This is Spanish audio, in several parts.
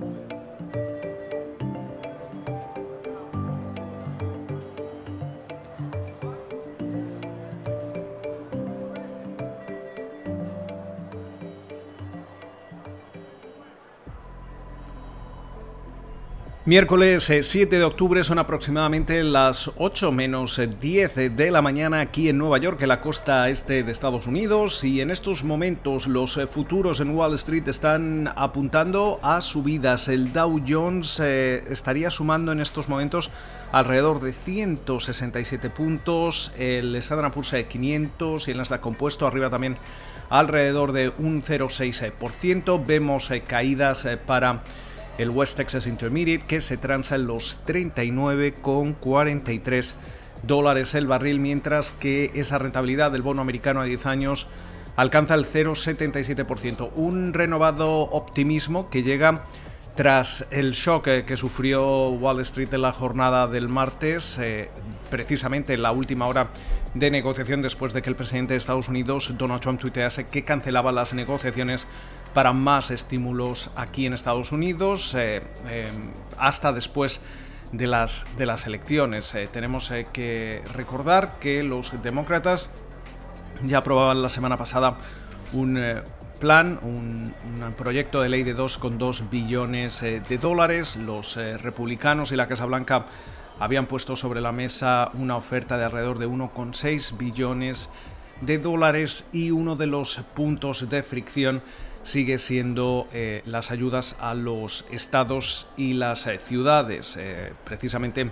more. Miércoles 7 eh, de octubre son aproximadamente las 8 menos 10 de la mañana aquí en Nueva York, en la costa este de Estados Unidos, y en estos momentos los eh, futuros en Wall Street están apuntando a subidas. El Dow Jones eh, estaría sumando en estos momentos alrededor de 167 puntos, el Standard Poor's 500 y el Nasdaq compuesto arriba también alrededor de un 0,6%. Vemos caídas para el West Texas Intermediate que se transa en los 39,43 dólares el barril, mientras que esa rentabilidad del bono americano a 10 años alcanza el 0,77%. Un renovado optimismo que llega tras el shock que sufrió Wall Street en la jornada del martes, eh, precisamente en la última hora de negociación después de que el presidente de Estados Unidos, Donald Trump, tuitease que cancelaba las negociaciones para más estímulos aquí en Estados Unidos eh, eh, hasta después de las, de las elecciones. Eh, tenemos que recordar que los demócratas ya aprobaban la semana pasada un plan, un, proyecto de ley de 2,2 billones de dólares. Los republicanos y la Casa Blanca habían puesto sobre la mesa una oferta de alrededor de 1,6 billones de dólares y uno de los puntos de fricción sigue siendo eh, las ayudas a los estados y las eh, ciudades. Eh, precisamente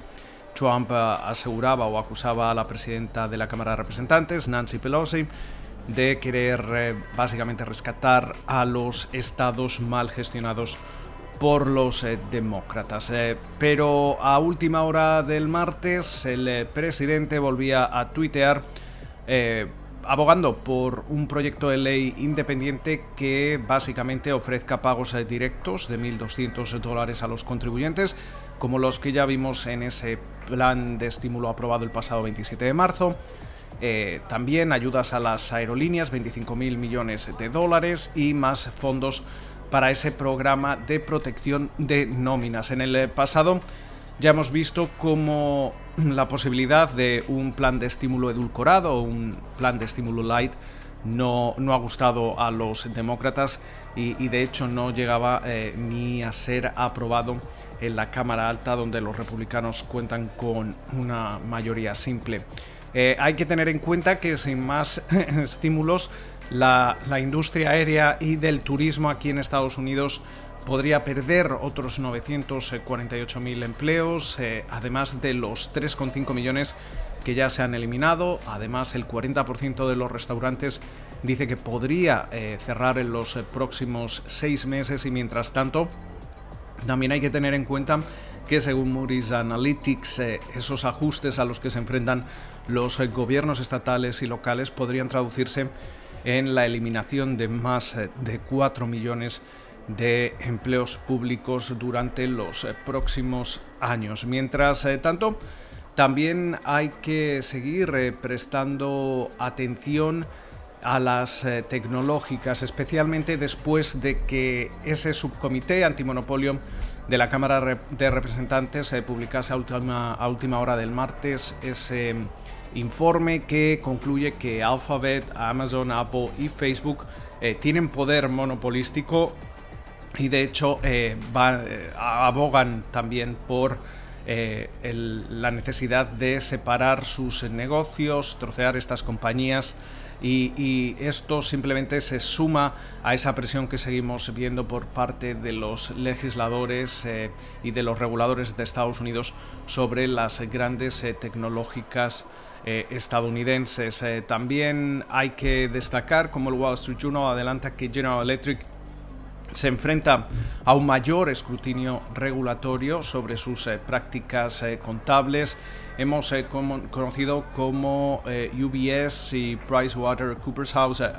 Trump aseguraba o acusaba a la presidenta de la Cámara de Representantes, Nancy Pelosi, de querer básicamente rescatar a los estados mal gestionados por los demócratas. pero a última hora del martes el presidente volvía a tuitear abogando por un proyecto de ley independiente que básicamente ofrezca pagos directos de 1.200 dólares a los contribuyentes, como los que ya vimos en ese plan de estímulo aprobado el pasado 27 de marzo. Eh, también ayudas a las aerolíneas, 25.000 millones de dólares y más fondos para ese programa de protección de nóminas. En el pasado ya hemos visto cómo la posibilidad de un plan de estímulo edulcorado o un plan de estímulo light no, no ha gustado a los demócratas y, de hecho no llegaba eh, ni a ser aprobado en la Cámara Alta donde los republicanos cuentan con una mayoría simple. Eh, hay que tener en cuenta que sin más estímulos la, la industria aérea y del turismo aquí en Estados Unidos podría perder otros 948.000 empleos, eh, además de los 3,5 millones que ya se han eliminado. Además, el 40% de los restaurantes dice que podría eh, cerrar en los eh, próximos seis meses y mientras tanto, también hay que tener en cuenta que según Moody's Analytics, esos ajustes a los que se enfrentan los gobiernos estatales y locales podrían traducirse en la eliminación de más de 4 millones de de empleos públicos durante los eh, próximos años. Mientras eh, tanto, también hay que seguir eh, prestando atención a las tecnológicas, especialmente después de que ese subcomité antimonopolio de la Cámara de Representantes publicase a última, última hora del martes ese informe que concluye que Alphabet, Amazon, Apple y Facebook tienen poder monopolístico y de hecho eh, eh, abogan también por eh, la necesidad de separar sus negocios, trocear estas compañías y, esto simplemente se suma a esa presión que seguimos viendo por parte de los legisladores y de los reguladores de Estados Unidos sobre las grandes tecnológicas estadounidenses. también hay que destacar, como el Wall Street Journal adelanta, que General Electric se enfrenta a un mayor escrutinio regulatorio sobre sus eh, prácticas eh, contables. Hemos eh, conocido como UBS y PricewaterhouseCoopers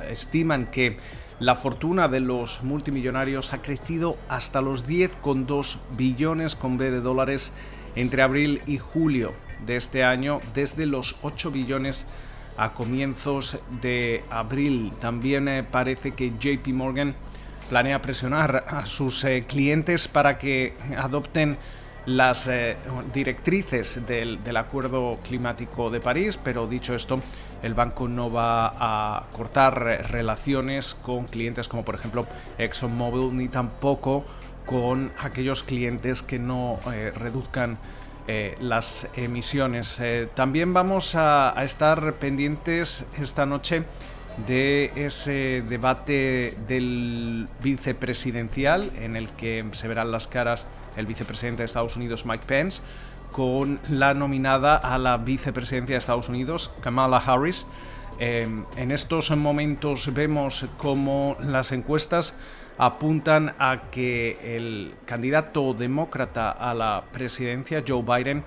estiman que la fortuna de los multimillonarios ha crecido hasta los 10,2 billones de dólares entre abril y julio de este año, desde los 8 billones a comienzos de abril. También parece que JP Morgan planea presionar a sus clientes para que adopten las directrices del, del, Acuerdo Climático de París, pero dicho esto, el banco no va a cortar relaciones con clientes como por ejemplo ExxonMobil ni tampoco con aquellos clientes que no reduzcan eh, las emisiones. Eh, también vamos a, estar pendientes esta noche de ese debate del vicepresidencial en el que se verán las caras el vicepresidente de Estados Unidos Mike Pence con la nominada a la vicepresidencia de Estados Unidos Kamala Harris. Eh, en estos momentos vemos como las encuestas apuntan a que el candidato demócrata a la presidencia, Joe Biden,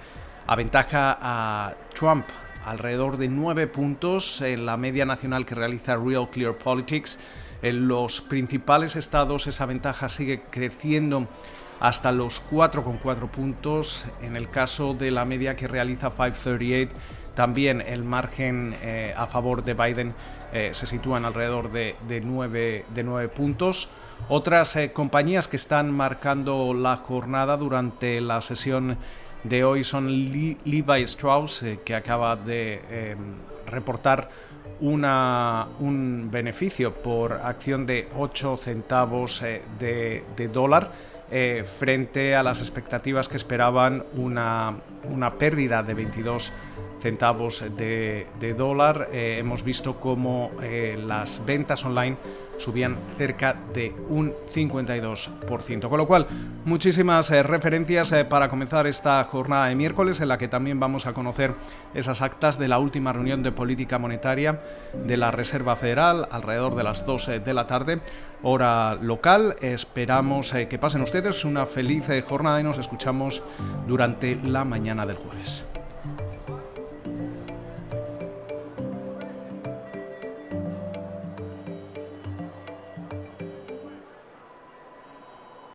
aventaja a Trump alrededor de nueve puntos en la media nacional que realiza Real Clear Politics. En los principales estados esa ventaja sigue creciendo hasta los 4,4 puntos. En el caso de la media que realiza 538, también el margen eh, a favor de Biden eh, se sitúa en alrededor de, de, 9, de 9 puntos. Otras eh, compañías que están marcando la jornada durante la sesión de hoy son Levi Strauss, eh, que acaba de em, reportar una, un beneficio por acción de 8 centavos eh, de, dólar. frente a las expectativas que esperaban una, una pérdida de 22 centavos de, dólar. hemos visto cómo las ventas online subían cerca de un 52%. Con lo cual, muchísimas eh, referencias eh, para comenzar esta jornada de miércoles en la que también vamos a conocer esas actas de la última reunión de política monetaria de la Reserva Federal alrededor de las 12 de la tarde, hora local. Esperamos eh, que pasen ustedes una feliz jornada y nos escuchamos durante la mañana del jueves.